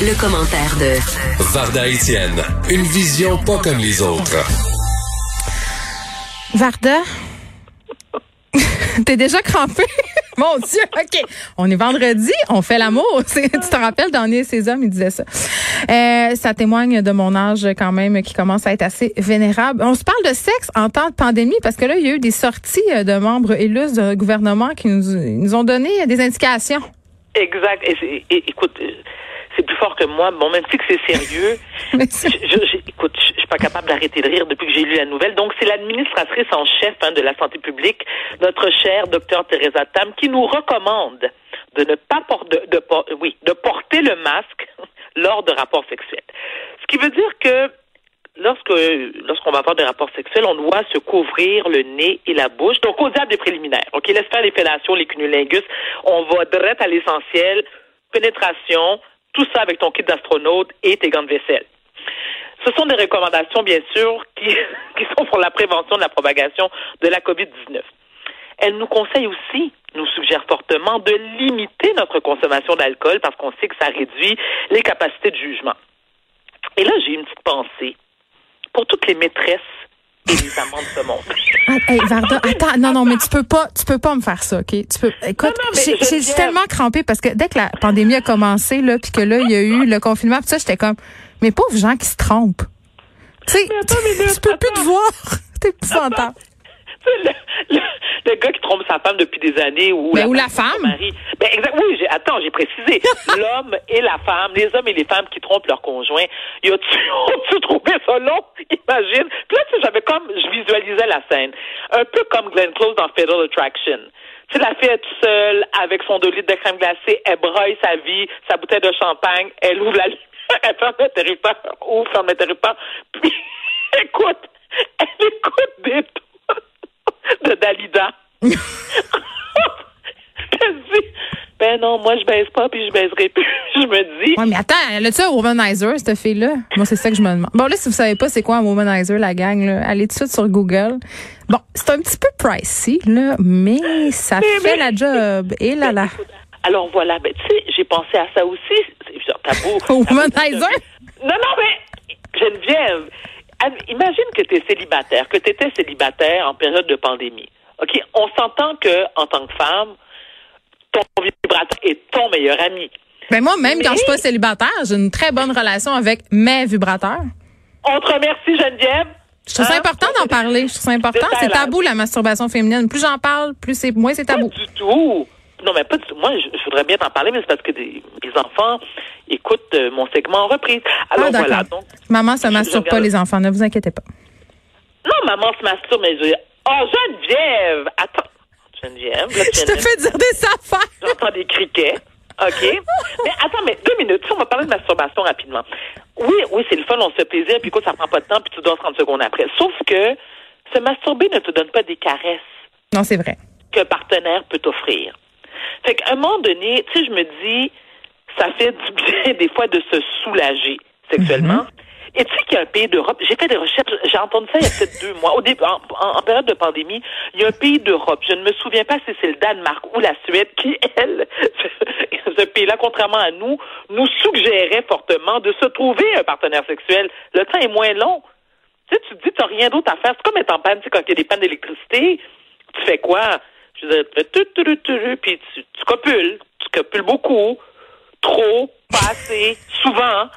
Le, commentaire de Varda Etienne, une vision pas comme les autres. Varda, t'es déjà crampé? Mon Dieu, OK. On est vendredi, on fait l'amour. Tu te rappelles, dans et ses hommes, il disait ça. Euh, ça témoigne de mon âge quand même qui commence à être assez vénérable. On se parle de sexe en temps de pandémie parce que là, il y a eu des sorties euh, de membres élus du gouvernement qui nous, ont donné des indications. Exact. Et, c'est- et- écoute, c'est plus fort que moi. Bon, même si que c'est sérieux, je, je- écoute, je, je suis pas capable d'arrêter de rire depuis que j'ai lu la nouvelle. Donc, c'est l'administratrice en chef hein, de la santé publique, notre chère docteur Teresa Tam, qui nous recommande de ne pas porter, de, de por- oui, de porter le masque lors de rapports sexuels. Ce qui veut dire que lorsque lorsqu'on va avoir des rapports sexuels, on doit se couvrir le nez et la bouche. Donc, au diable des préliminaires. OK, laisse faire les fellations, les cunnilingus. On va direct à l'essentiel. Pénétration, tout ça avec ton kit d'astronaute et tes gants de vaisselle. Ce sont des recommandations, bien sûr, qui, qui sont pour la prévention de la propagation de la COVID-19. Elle nous conseille aussi, nous suggère fortement, de limiter notre consommation d'alcool parce qu'on sait que ça réduit les capacités de jugement. Et là, j'ai une petite pensée pour toutes les maîtresses les. Ah, hey, Varda, attends, non, non, mais tu peux pas, tu peux pas me faire ça, ok? Tu peux, écoute, j'ai- tellement crampé parce que dès que la pandémie a commencé, là, puis que là, il y a eu le confinement, puis ça, j'étais comme, mais pauvres gens qui se trompent. Tu sais, attends, tu peux plus te attends. voir. T'es épouvantable. Le, le, le gars qui trompe sa femme depuis des années ou Mais ou la femme? mari. Ben exact. Oui, j'ai, attends, j'ai précisé. L'homme et la femme, les hommes et les femmes qui trompent leur conjoint. Y a-tu, trouvé ça long? Imagine. Puis là, tu sais, j'avais comme, je visualisais la scène. Un peu comme Glenn Close dans Fatal Attraction. Tu sais, la fille est toute seule avec son 2 litres de crème glacée, elle broye sa vie, sa bouteille de champagne, elle ouvre la elle ferme l'interrupteur, ouvre, ferme l'interrupteur, puis écoute, elle écoute des de Dalida. Ben non, moi je baise pas puis je baiserai plus. Je me dis, Ouais, mais attends, elle a-tu un womanizer, cette fille-là? Moi, c'est ça que je me demande. Bon, là, si vous savez pas c'est quoi un womanizer, la gang, là, allez tout de suite sur Google. Bon, c'est un petit peu pricey, là, mais ça Mais- fait mais- la job. Et là, là. alors voilà, ben tu sais, j'ai pensé à ça aussi. C'est genre, beau- Womanizer? Non, non, mais Geneviève, imagine que tu es célibataire, que tu étais célibataire en période de pandémie. OK, on s'entend que en tant que femme, ton vibrateur est ton meilleur ami. Ben moi, même quand je suis pas Mais- célibataire, j'ai une très bonne relation avec mes vibrateurs. On te remercie, Geneviève. Je trouve ça Hein? important d'en parler. Je trouve ça important. C'est tabou, la masturbation féminine. Plus j'en parle, plus c'est, moins c'est tabou. Pas du tout. Non, mais pas du tout. Moi, je, je voudrais bien t'en parler, mais c'est parce que des, les enfants écoutent euh, mon segment en reprise. Alors Ah, d'accord. voilà. Donc, Maman se masturbe pas, les enfants. Ne vous inquiétez pas. non, maman se masturbe, mais je. Oh, Geneviève! Attends. Geneviève, là, Je te fais dire des affaires. J'entends des criquets. OK? mais attends, mais deux minutes. Si on va parler de masturbation rapidement. Oui, oui, c'est le fun, on se fait plaisir, puis écoute, ça prend pas de temps, puis tu dors 30 secondes après. Sauf que se masturber ne te donne pas des caresses Non, c'est vrai. qu'un partenaire peut t'offrir. Fait qu'à un moment donné, tu sais, je me dis, ça fait du bien des fois de se soulager sexuellement. Et tu sais qu'il y a un pays d'Europe, j'ai fait des recherches, j'ai entendu ça il y a peut-être deux mois, au début, en, période de pandémie, il y a un pays d'Europe, je ne me souviens pas si c'est le Danemark ou la Suède, qui, elle, ce pays-là, contrairement à nous, nous suggérait fortement de se trouver un partenaire sexuel. Le temps est moins long. Tu sais, tu te dis, tu n'as rien d'autre à faire. C'est comme être en panne, tu sais, quand il y a des pannes d'électricité, tu fais quoi? Je veux dire, tu- tu- tu- puis tu, tu copules. Tu copules beaucoup, trop, pas assez, souvent.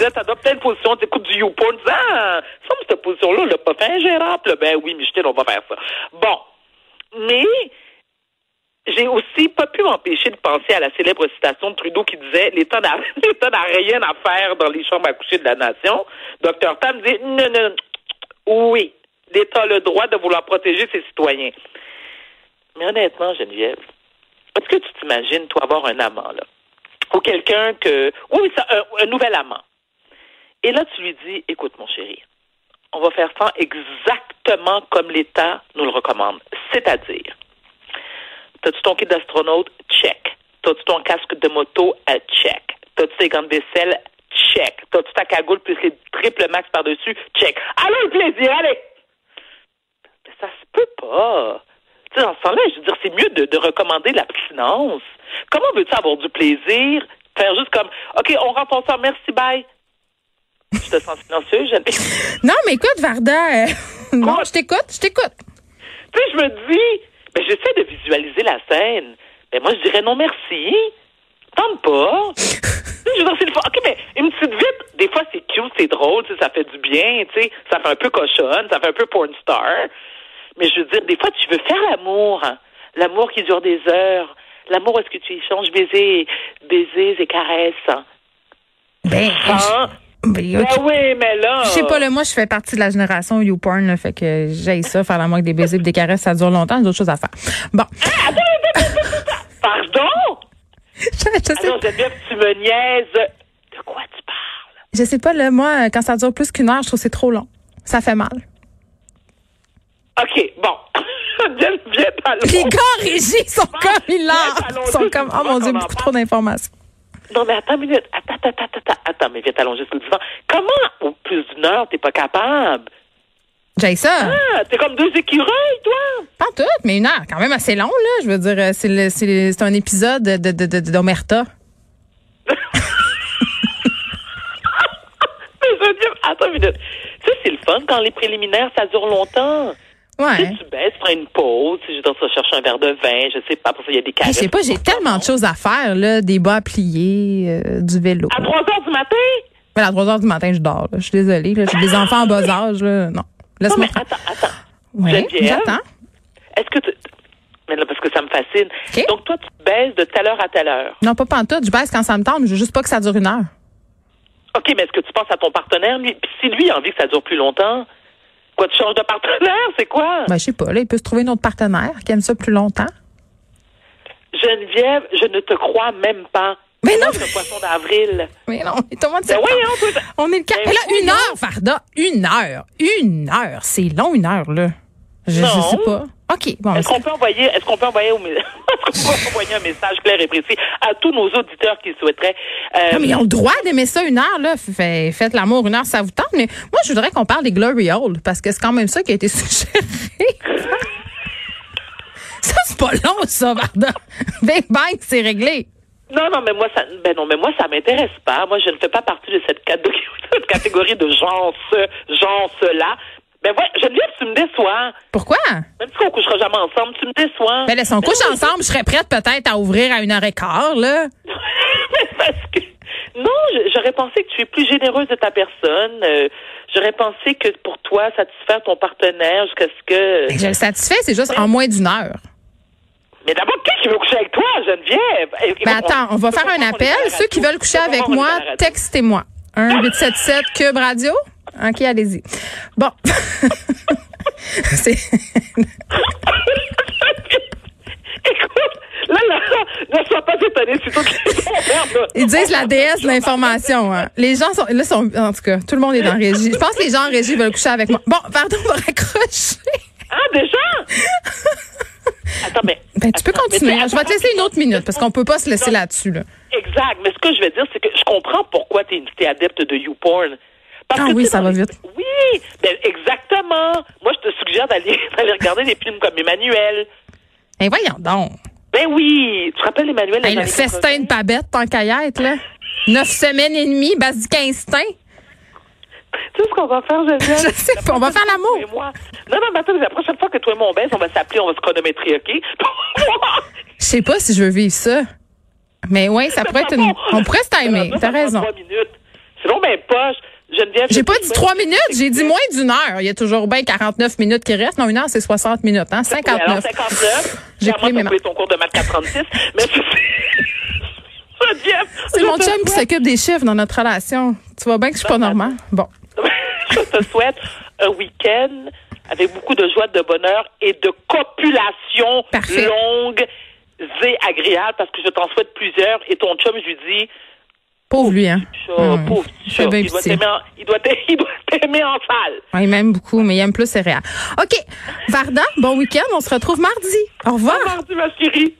Là, t'adoptes telle position, t'écoutes du YouPorn, tu dis, ah, ça, cette position-là, on l'a pas fait ingérable. Ben oui, Michel, on va faire ça. Bon. Mais, j'ai aussi pas pu m'empêcher de penser à la célèbre citation de Trudeau qui disait l'État n'a rien à faire dans les chambres à coucher de la nation. Docteur Tam dit non, non, oui, l'État a le droit de vouloir protéger ses citoyens. Mais honnêtement, Geneviève, est-ce que tu t'imagines, toi, avoir un amant, là? ou quelqu'un que, oui, ça, un nouvel amant? Et là, tu lui dis, écoute, mon chéri, on va faire ça exactement comme l'État nous le recommande. C'est-à-dire, t'as-tu ton kit d'astronaute? Check. T'as-tu ton casque de moto? Euh, check. T'as-tu tes gants de? Check. T'as-tu ta cagoule plus les triple max par-dessus? Check. Allez, le plaisir, allez! Mais ça se peut pas. Tu sais, dans ce temps-là, je veux dire, c'est mieux de, de recommander l'abstinence. Comment veux-tu avoir du plaisir? Faire juste comme, OK, on rentre ensemble, merci, bye. Je te sens silencieux, je... Non, mais écoute, Varda, euh, non, je t'écoute, je t'écoute. Tu sais, je me dis, ben, j'essaie de visualiser la scène. Ben, moi, je dirais non merci. Tente pas. Je veux dire, c'est le. OK, mais une petite vite, des fois, c'est cute, c'est drôle, ça fait du bien, tu sais, ça fait un peu cochonne, ça fait un peu porn star. Mais je veux dire, des fois, tu veux faire l'amour. hein. L'amour qui dure des heures. L'amour, est-ce que tu échanges baisers, baisers et caresses? hein? Ben, Hein? Ben. Ben oui, mais là. Je sais pas, là, moi, je fais partie de la génération YouPorn, là, fait que j'ai ça, faire l'amour avec des baisers et des caresses, ça dure longtemps, j'ai d'autres choses à faire. Bon. Pardon? je, je sais, Geneviève, tu me niaises. De quoi tu parles? je sais pas, là, moi, quand ça dure plus qu'une heure, je trouve que c'est trop long. Ça fait mal. OK, bon. Geneviève, allons. Les gars en régie sont comme Ils sont comme, oh mon Dieu, beaucoup trop d'informations. Non, mais attends une minute. Attends, attends, attends, attends. Attends, mais viens t'allonger sur le divan. Comment, au plus d'une heure, t'es pas capable? J'ai ça. Ah, t'es comme deux écureuils, toi. Pas tout, mais une heure, quand même assez long, là. Je veux dire, euh, c'est c'est un épisode de, de, de, d'Omerta. Attends une minute. Sais, c'est le fun quand les préliminaires, ça dure longtemps. Tu sais, Ouais. tu baisses, prends une pause, tu sais, je dois ça chercher un verre de vin, je sais pas, pour ça, il y a des caresses. je sais pas, j'ai tellement de choses à faire, là. Des bas à plier, euh, du vélo. À 3 heures du matin? Mais à 3 heures du matin, je dors. là. Je suis désolée. là. J'ai des enfants en bas âge. Là. Non. Laisse-moi. attends, attends. Ouais, Geneviève? j'attends. Est-ce que tu... Mais là, parce que ça me fascine. Donc, toi, tu baisses de telle heure à telle heure. Non, pas pantoute. Je baisse quand ça me tente. mais Je veux juste pas que ça dure une heure. OK, mais est-ce que tu penses à ton partenaire, lui? Puis si lui a envie que ça dure plus longtemps, quoi, tu changes de partenaire? C'est quoi? Ben, je sais pas. Là, il peut se trouver une autre partenaire qui aime ça plus longtemps. Geneviève, je ne te crois même pas. Mais non. C'est un poisson d'avril. Mais non, tout le monde Ben voyons, toi, ça- On est le cas. Ben Mais là, une heure, Varda. Une heure. Une heure. C'est long, une heure, là. Je, Non. sais pas. OK. Bon, Est-ce qu'on peut envoyer, est-ce qu'on peut envoyer, au, peut envoyer un message clair et précis à tous nos auditeurs qui souhaiteraient, euh, Non, mais ils ont le droit d'aimer ça une heure, là. Fait- Faites l'amour une heure, ça vous tente. Mais moi, je voudrais qu'on parle des Glory Hole, parce que c'est quand même ça qui a été suggéré. ça, c'est pas long, ça, Varda. Big bang, c'est réglé. Non, non, mais moi, ça, ben non, mais moi, ça m'intéresse pas. Moi, je ne fais pas partie de cette catégorie, cette catégorie de gens, ce, gens, cela. Ben ouais, Geneviève, tu me déçois. Pourquoi? Même si on couchera jamais ensemble, tu me déçois. Ben, laisse, on couche oui. ensemble, je serais prête peut-être à ouvrir à une heure et quart, là. Mais parce que non, j'aurais pensé que tu es plus généreuse de ta personne. Euh, j'aurais pensé que pour toi, satisfaire ton partenaire jusqu'à ce que. Ben, Je le satisfais, c'est juste en moins d'une heure. Mais d'abord, qui qui veut coucher avec toi, Geneviève? Ben, attends, on va faire un appel. Ceux qui veulent coucher avec moi, textez-moi. 1 877 Cube Radio. OK, allez-y. Bon. c'est Écoute, là, là, ne sois pas étonné, c'est là. Ils disent la déesse de l'information. Hein. Les gens sont là sont en tout cas, tout le monde est la régie. Je pense que les gens en régie veulent coucher avec moi. Bon, pardon, on va raccrocher. Ah, déjà? Attends, mais. Ben, tu peux continuer. Je vais te laisser une autre minute parce qu'on peut pas se laisser là-dessus. Là. Exact. Mais ce que je vais dire, c'est que je comprends pourquoi tu es, adepte de YouPorn. Parce Ah que, oui, ça va vite. Oui, ben, exactement. Moi, je te suggère d'aller regarder des films comme Emmanuel. Eh voyons donc. Ben oui, tu te rappelles Emmanuel? Dans le festin de Babette, tant qu'à y être, là. Neuf semaines et demie, basique instinct. 80? Tu sais ce qu'on va faire, Geneviève? Je sais pas, on va faire l'amour. Non, non, mais attends, la prochaine fois que toi et moi on baisse, on va s'appeler, on va se chronométrer, OK? Je sais pas si je veux vivre ça. Mais oui, ça pourrait être une... On pourrait se timer. T'as raison. C'est long, mais poche. Geneviève. J'ai pas dit trois minutes, j'ai dit moins d'une heure. Il y a toujours bien 49 minutes qui restent. Non, une heure, c'est 60 minutes, hein? Oui, alors 59. 59. J'ai pris mes ton cours de maths 436. mais c'est... Mon chum qui s'occupe des chiffres dans notre relation. Tu vois bien que je suis pas normale. Bon. je te souhaite un week-end avec beaucoup de joie, de bonheur et de copulation Parfait. longue, agréable parce que je t'en souhaite plusieurs et ton chum, je lui dis, Pauvre lui, hein. chat, ouais. pauvre chat, il doit t'aimer en, il doit t'a- il doit t'aimer en salle. Ouais, il m'aime beaucoup, mais il aime plus céréales. OK. Varda, bon week-end. On se retrouve mardi. Au revoir. Au revoir, ma chérie.